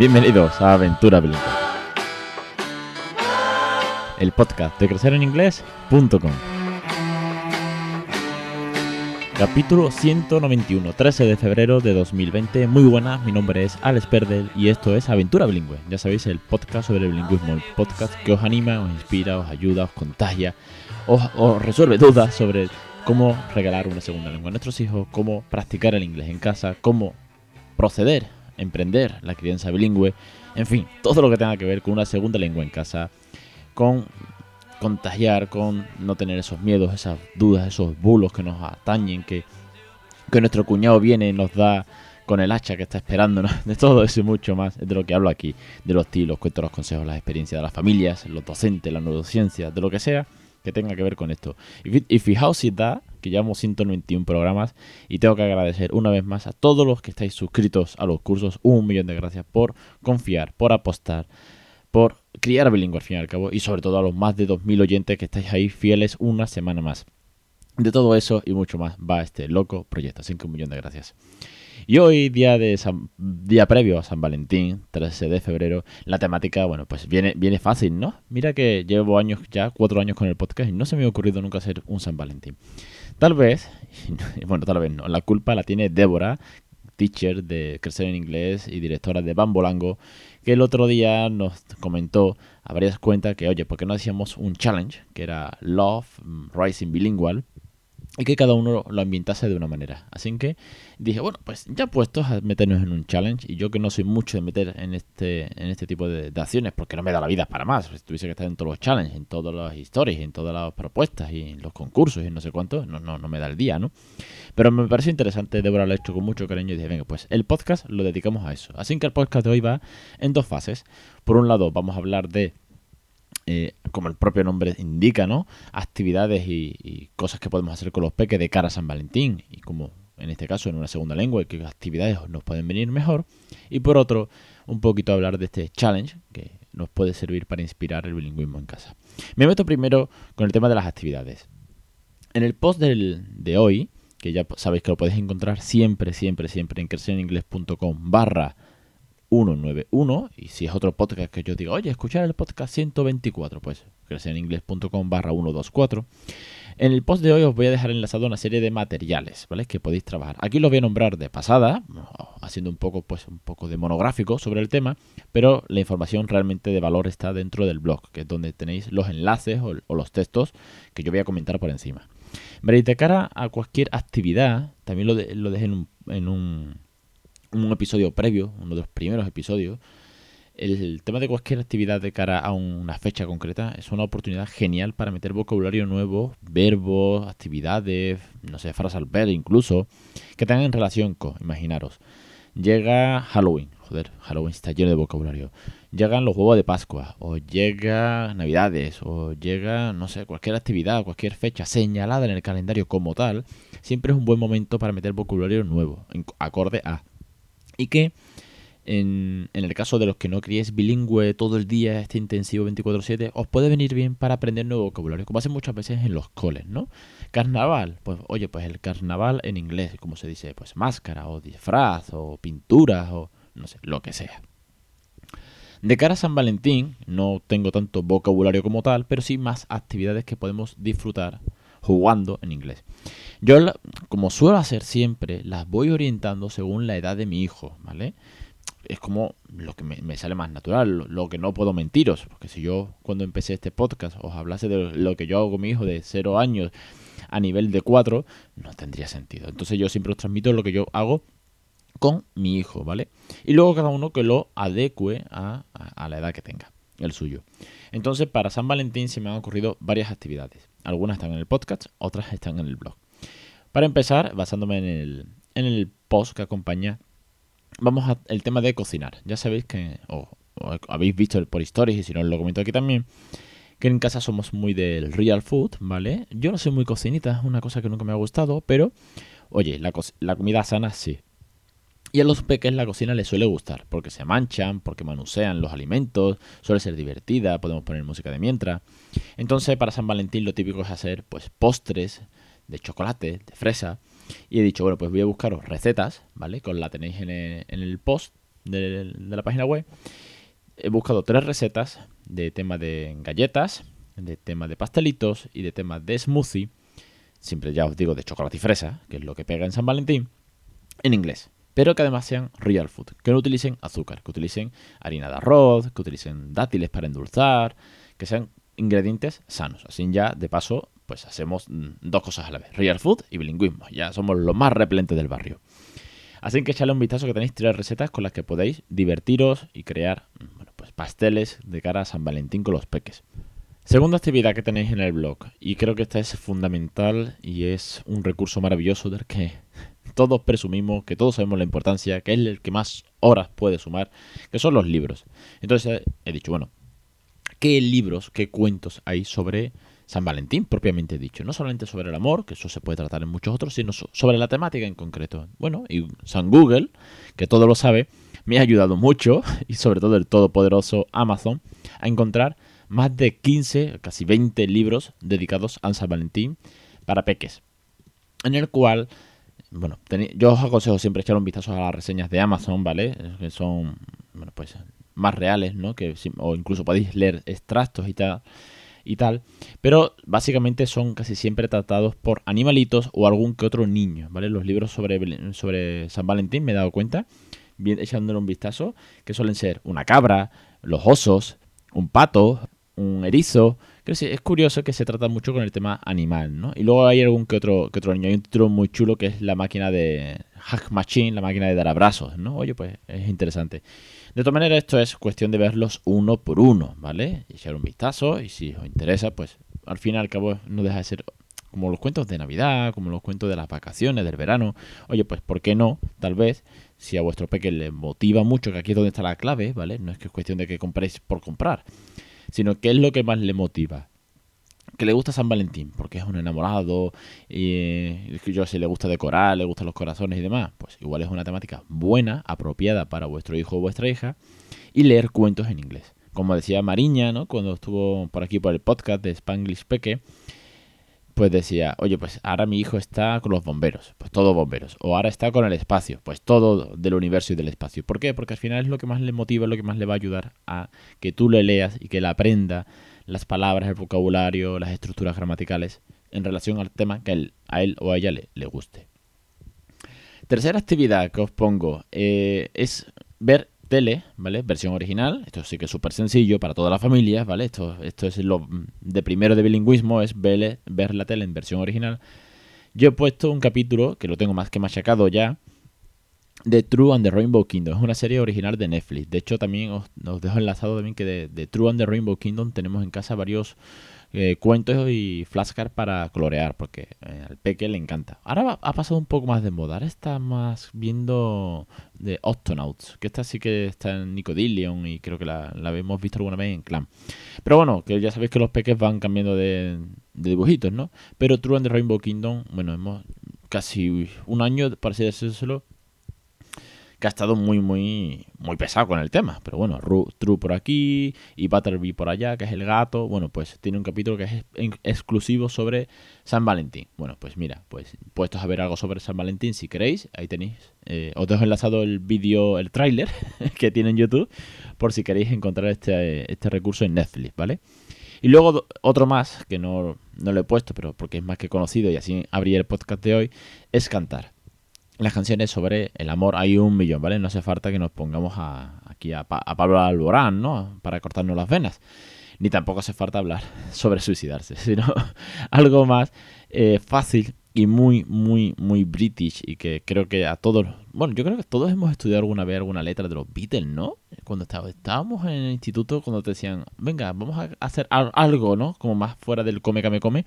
Bienvenidos a Aventura Bilingüe. El podcast de crecereninglés.com. Capítulo 191, 13 de febrero de 2020. Muy buenas, mi nombre es Alex Perdel y esto es Aventura Bilingüe. Ya sabéis, el podcast sobre el bilingüismo, el podcast que os anima, os inspira, os ayuda, os contagia, os, os resuelve dudas sobre cómo regalar una segunda lengua a nuestros hijos, cómo practicar el inglés en casa, cómo proceder, emprender la crianza bilingüe, en fin, todo lo que tenga que ver con una segunda lengua en casa, con contagiar, con no tener esos miedos, esas dudas, esos bulos que nos atañen, que, que nuestro cuñado viene y nos da con el hacha que está esperándonos, de todo eso y mucho más, es de lo que hablo aquí, de los tilos, cuento los consejos, las experiencias de las familias, los docentes, la neurociencia, de lo que sea que tenga que ver con esto. Y, fijaos si da, que llevamos 191 programas y tengo que agradecer una vez más a todos los que estáis suscritos a los cursos. Un millón de gracias por confiar, por apostar, por criar bilingüe al fin y al cabo y sobre todo a los más de 2.000 oyentes que estáis ahí fieles una semana más. De todo eso y mucho más va este loco proyecto. Así que un millón de gracias. Y hoy, día, de día previo a San Valentín, 13 de febrero, la temática, bueno, pues viene, viene fácil, ¿no? Mira que llevo años ya, cuatro años con el podcast y no se me ha ocurrido nunca hacer un San Valentín. Tal vez, bueno, tal vez no, la culpa la tiene Débora, teacher de Crecer en Inglés y directora de Bambolango, que el otro día nos comentó a varias cuentas que, oye, ¿por qué no hacíamos un challenge que era Love Rising Bilingual? Y que cada uno lo ambientase de una manera. Así que dije, bueno, pues ya puestos a meternos en un challenge, y yo que no soy mucho de meter en este, en este tipo de, acciones, porque no me da la vida para más, si tuviese que estar en todos los challenges, en todas las historias, en todas las propuestas, y en los concursos, y no sé cuánto, no, no, no me da el día, ¿no? Pero me parece interesante, Débora lo ha hecho con mucho cariño, y dije, venga, pues el podcast lo dedicamos a eso. Así que el podcast de hoy va en dos fases. Por un lado, vamos a hablar de como el propio nombre indica, ¿no? Actividades y, cosas que podemos hacer con los peques de cara a San Valentín y como en este caso en una segunda lengua, qué actividades nos pueden venir mejor. Y por otro, un poquito hablar de este challenge que nos puede servir para inspirar el bilingüismo en casa. Me meto primero con el tema de las actividades. En el post de hoy, que ya sabéis que lo podéis encontrar siempre, siempre, siempre en crecereningles.com barra 191 y si es otro podcast que yo digo, oye, escuchar el podcast 124, pues crecereningles.com barra 124. En el post de hoy os voy a dejar enlazado una serie de materiales, ¿vale? Que podéis trabajar. Aquí los voy a nombrar de pasada, haciendo un poco, pues, un poco de monográfico sobre el tema, pero la información realmente de valor está dentro del blog, que es donde tenéis los enlaces o, los textos que yo voy a comentar por encima. Veréis, de cara a cualquier actividad, también lo, dejé en un episodio previo, uno de los primeros episodios, el, tema de cualquier actividad de cara a una fecha concreta es una oportunidad genial para meter vocabulario nuevo, verbos, actividades, no sé, frases al ver incluso, que tengan en relación con, imaginaros, llega Halloween, joder, Halloween está lleno de vocabulario, llegan los huevos de Pascua, o llega Navidades, o llega, no sé, cualquier actividad, cualquier fecha señalada en el calendario como tal, siempre es un buen momento para meter vocabulario nuevo, acorde a y que en, el caso de los que no criéis bilingüe todo el día, este intensivo 24/7, os puede venir bien para aprender nuevo vocabulario, como hacen muchas veces en los coles, ¿no? Carnaval, pues oye, pues el carnaval en inglés, como se dice, pues máscara o disfraz o pintura o no sé, lo que sea. De cara a San Valentín, no tengo tanto vocabulario como tal, pero sí más actividades que podemos disfrutar jugando en inglés. Yo, como suelo hacer siempre, las voy orientando según la edad de mi hijo, ¿vale? Es como lo que me, sale más natural, lo, que no puedo mentiros, porque si yo cuando empecé este podcast os hablase de lo que yo hago con mi hijo de 0 años a nivel de 4, no tendría sentido. Entonces yo siempre os transmito lo que yo hago con mi hijo, ¿vale? Y luego cada uno que lo adecue a, a la edad que tenga, el suyo. Entonces para San Valentín se me han ocurrido varias actividades. Algunas están en el podcast, otras están en el blog. Para empezar, basándome en el, en el post que acompaña, vamos al tema de cocinar. Ya sabéis que, o, habéis visto por stories y si no lo comento aquí también, que en casa somos muy del real food, ¿vale? Yo no soy muy cocinita, es una cosa que nunca me ha gustado, pero oye, la comida sana sí. Y a los peques la cocina les suele gustar, porque se manchan, porque manusean los alimentos, suele ser divertida, podemos poner música de mientras. Entonces, para San Valentín lo típico es hacer pues postres de chocolate, de fresa. Y he dicho, bueno, pues voy a buscaros recetas, ¿vale? Con la tenéis en el, post de, la página web, he buscado tres recetas de tema de galletas, de tema de pastelitos y de tema de smoothie. Siempre ya os digo de chocolate y fresa, que es lo que pega en San Valentín, en inglés. Pero que además sean real food, que no utilicen azúcar, que utilicen harina de arroz, que utilicen dátiles para endulzar, que sean ingredientes sanos. Así ya, de paso, pues hacemos mm, dos cosas a la vez, real food y bilingüismo. Ya somos los más replentes del barrio. Así que echadle un vistazo que tenéis tres recetas con las que podéis divertiros y crear mm, bueno, pues pasteles de cara a San Valentín con los peques. Segunda actividad que tenéis en el blog, y creo que esta es fundamental y es un recurso maravilloso del que todos presumimos, que todos sabemos la importancia, que es el que más horas puede sumar, que son los libros. Entonces he dicho, bueno, ¿qué libros, qué cuentos hay sobre San Valentín, propiamente dicho. No solamente sobre el amor, que eso se puede tratar en muchos otros, sino sobre la temática en concreto. Bueno, y San Google, que todo lo sabe, me ha ayudado mucho, y sobre todo el todopoderoso Amazon, a encontrar más de 15, casi 20 libros dedicados a San Valentín para peques. En el cual, bueno, yo os aconsejo siempre echar un vistazo a las reseñas de Amazon, ¿vale? Que son, bueno, pues más reales, ¿no? Que, o incluso podéis leer extractos y tal y tal, pero básicamente son casi siempre tratados por animalitos o algún que otro niño, ¿vale? Los libros sobre, sobre San Valentín me he dado cuenta, bien, echándole un vistazo, que suelen ser una cabra, los osos, un pato, un erizo. Creo que es curioso que se trata mucho con el tema animal, ¿no? Y luego hay algún que otro, que otro niño. Hay un título muy chulo que es la máquina de Hack Machine, la máquina de dar abrazos, ¿no? Oye, pues es interesante. De todas maneras, esto es cuestión de verlos uno por uno, ¿vale? Y echar un vistazo y si os interesa, pues al fin y al cabo no deja de ser como los cuentos de Navidad, como los cuentos de las vacaciones, del verano. Oye, pues ¿por qué no? Tal vez, si a vuestro peque le motiva mucho, que aquí es donde está la clave, ¿vale? No es que es cuestión de que compréis por comprar, sino que es lo que más le motiva que le gusta San Valentín, porque es un enamorado, y yo si le gusta decorar, le gustan los corazones y demás, pues igual es una temática buena, apropiada para vuestro hijo o vuestra hija, y leer cuentos en inglés. Como decía Mariña, ¿no? Cuando estuvo por aquí por el podcast de Spanglish Peque, pues decía, oye, pues ahora mi hijo está con los bomberos, pues todo bomberos. O ahora está con el espacio, pues todo del universo y del espacio. ¿Por qué? Porque al final es lo que más le motiva, lo que más le va a ayudar a que tú le leas y que le aprenda las palabras, el vocabulario, las estructuras gramaticales en relación al tema que a él, o a ella le, guste. Tercera actividad que os pongo eh, es ver tele, ¿vale? Versión original. Esto sí que es súper sencillo para toda la familia, ¿vale? Esto, esto es lo de primero de bilingüismo, es ver, ver la tele en versión original. Yo he puesto un capítulo, que lo tengo más que machacado ya, de True and the Rainbow Kingdom. Es una serie original de Netflix. De hecho, también os, dejo enlazado también que de, True and the Rainbow Kingdom tenemos en casa varios eh, cuentos y flashcards para colorear, porque eh, al peque le encanta. Ahora ha pasado un poco más de moda. Ahora está más viendo de Octonauts, que esta sí que está en Nicodillion y creo que la, la hemos visto alguna vez en Clan. Pero bueno, que ya sabéis que los peques van cambiando de, dibujitos, ¿no? Pero True and the Rainbow Kingdom, bueno, hemos casi un año, para decirlo, que ha estado muy, muy, muy pesado con el tema. Pero bueno, True por aquí y Butterby por allá, que es el gato. Bueno, pues tiene un capítulo que es exclusivo sobre San Valentín. Bueno, pues mira, pues puestos a ver algo sobre San Valentín si queréis, ahí tenéis. Eh, os dejo enlazado el vídeo, el tráiler que tiene en YouTube, por si queréis encontrar este, este recurso en Netflix, ¿vale? Y luego otro más, que no, no lo he puesto, pero porque es más que conocido y así abrí el podcast de hoy, es cantar las canciones sobre el amor hay un millón, ¿vale? No hace falta que nos pongamos aquí a, Pablo Alborán, ¿no? Para cortarnos las venas. Ni tampoco hace falta hablar sobre suicidarse, sino algo más eh, fácil y muy, muy, muy british y que creo que a todos, bueno, yo creo que todos hemos estudiado alguna vez alguna letra de los Beatles, ¿no? Cuando estábamos en el instituto, cuando te decían, venga, vamos a hacer algo, ¿no? Como más fuera del come, come, come,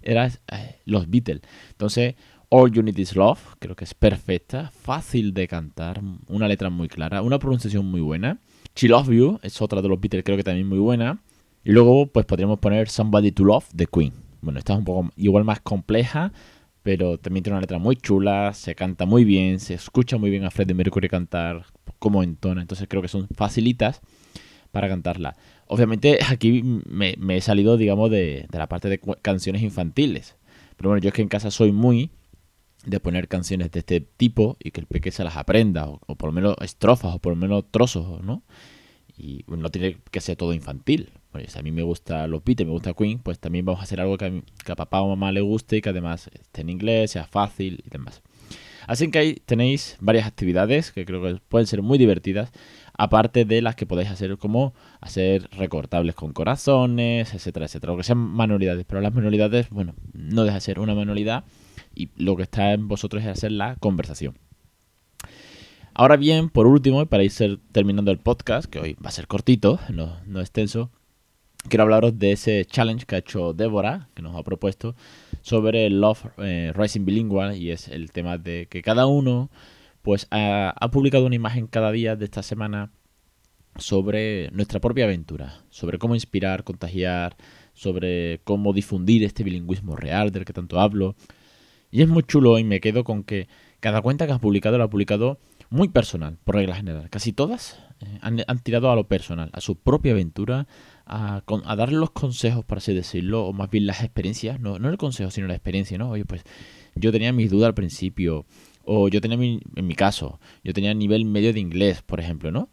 era eh, los Beatles. Entonces, All You Need Is Love, creo que es perfecta, fácil de cantar, una letra muy clara, una pronunciación muy buena. She Love You es otra de los Beatles, creo que también muy buena. Y luego, pues podríamos poner Somebody to Love de Queen. Bueno, esta es un poco igual más compleja, pero también tiene una letra muy chula, se canta muy bien, se escucha muy bien a Freddie Mercury cantar como entona, entonces creo que son facilitas para cantarla. Obviamente aquí me, he salido, digamos, de la parte de canciones infantiles. Pero bueno, yo es que en casa soy muy de poner canciones de este tipo y que el peque se las aprenda, o, por lo menos estrofas, o por lo menos trozos, ¿no? Y no tiene que ser todo infantil. Pues si a mí me gusta los Beatles, me gusta Queen, pues también vamos a hacer algo que a, a papá o mamá le guste y que además esté en inglés, sea fácil y demás. Así que ahí tenéis varias actividades que creo que pueden ser muy divertidas, aparte de las que podéis hacer como hacer recortables con corazones, etcétera, etcétera. Lo que sean manualidades, pero las manualidades, bueno, no deja de ser una manualidad y lo que está en vosotros es hacer la conversación. Ahora bien, por último, y para ir terminando el podcast, que hoy va a ser cortito, no, no extenso, quiero hablaros de ese challenge que ha hecho Débora, que nos ha propuesto, sobre Love eh, Rising Bilingual, y es el tema de que cada uno pues ha, publicado una imagen cada día de esta semana sobre nuestra propia aventura, sobre cómo inspirar, contagiar, sobre cómo difundir este bilingüismo real del que tanto hablo. Y es muy chulo y me quedo con que cada cuenta que has publicado la ha publicado muy personal, por regla general. Casi todas eh, han, tirado a lo personal, a su propia aventura, a, darle los consejos, por así decirlo, o más bien las experiencias, no, no el consejo, sino la experiencia, ¿no? Oye, pues yo tenía mis dudas al principio, o yo tenía, mi, en mi caso, yo tenía nivel medio de inglés, por ejemplo, ¿no?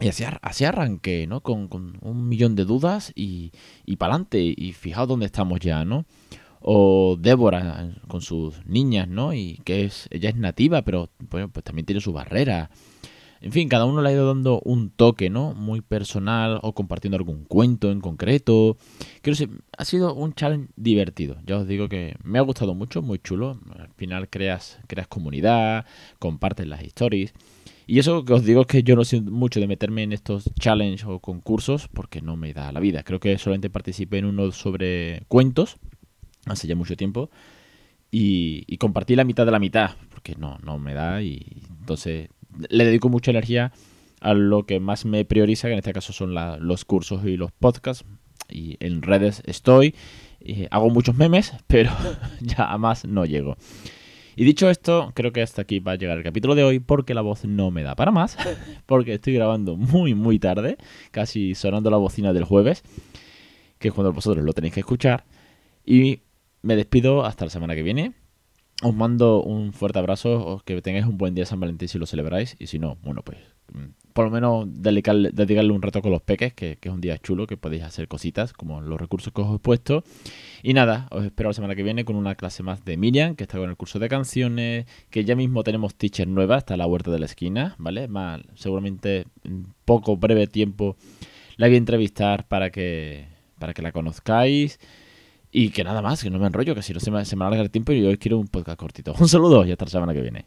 Y así, así arranqué, ¿no? Con, con, un millón de dudas y, y para adelante, y fijaos dónde estamos ya, ¿no? O Débora con sus niñas, ¿no? Y que es ella es nativa, pero pues, pues también tiene su barrera. En fin, cada uno le ha ido dando un toque, ¿no? Muy personal o compartiendo algún cuento en concreto. Creo que ha sido un challenge divertido. Ya os digo que me ha gustado mucho, muy chulo. Al final creas, creas comunidad, compartes las stories. Y eso que os digo es que yo no soy mucho de meterme en estos challenges o concursos porque no me da la vida. Creo que solamente participé en uno sobre cuentos hace ya mucho tiempo. Y, compartí la mitad de la mitad, porque no, no me da. Y entonces le dedico mucha energía a lo que más me prioriza, que en este caso son los cursos y los podcasts. Y en redes estoy, hago muchos memes, pero ya más no llego. Y dicho esto, creo que hasta aquí va a llegar el capítulo de hoy porque la voz no me da para más, porque estoy grabando muy muy tarde, casi sonando la bocina del jueves, que es cuando vosotros lo tenéis que escuchar. Y me despido hasta la semana que viene. Os mando un fuerte abrazo, que tengáis un buen día San Valentín si lo celebráis. Y si no, bueno, pues mm, por lo menos dedicarle, un rato con los peques, que, es un día chulo, que podéis hacer cositas como los recursos que os he puesto. Y nada, os espero la semana que viene con una clase más de Miriam, que está con el curso de canciones, que ya mismo tenemos teacher nueva, está a la huerta de la esquina, ¿vale? Seguramente en poco, breve tiempo la voy a entrevistar para que, para que la conozcáis. Y que nada más, que no me enrollo, que si no se me, se me alarga el tiempo y yo quiero un podcast cortito. Un saludo y hasta la semana que viene.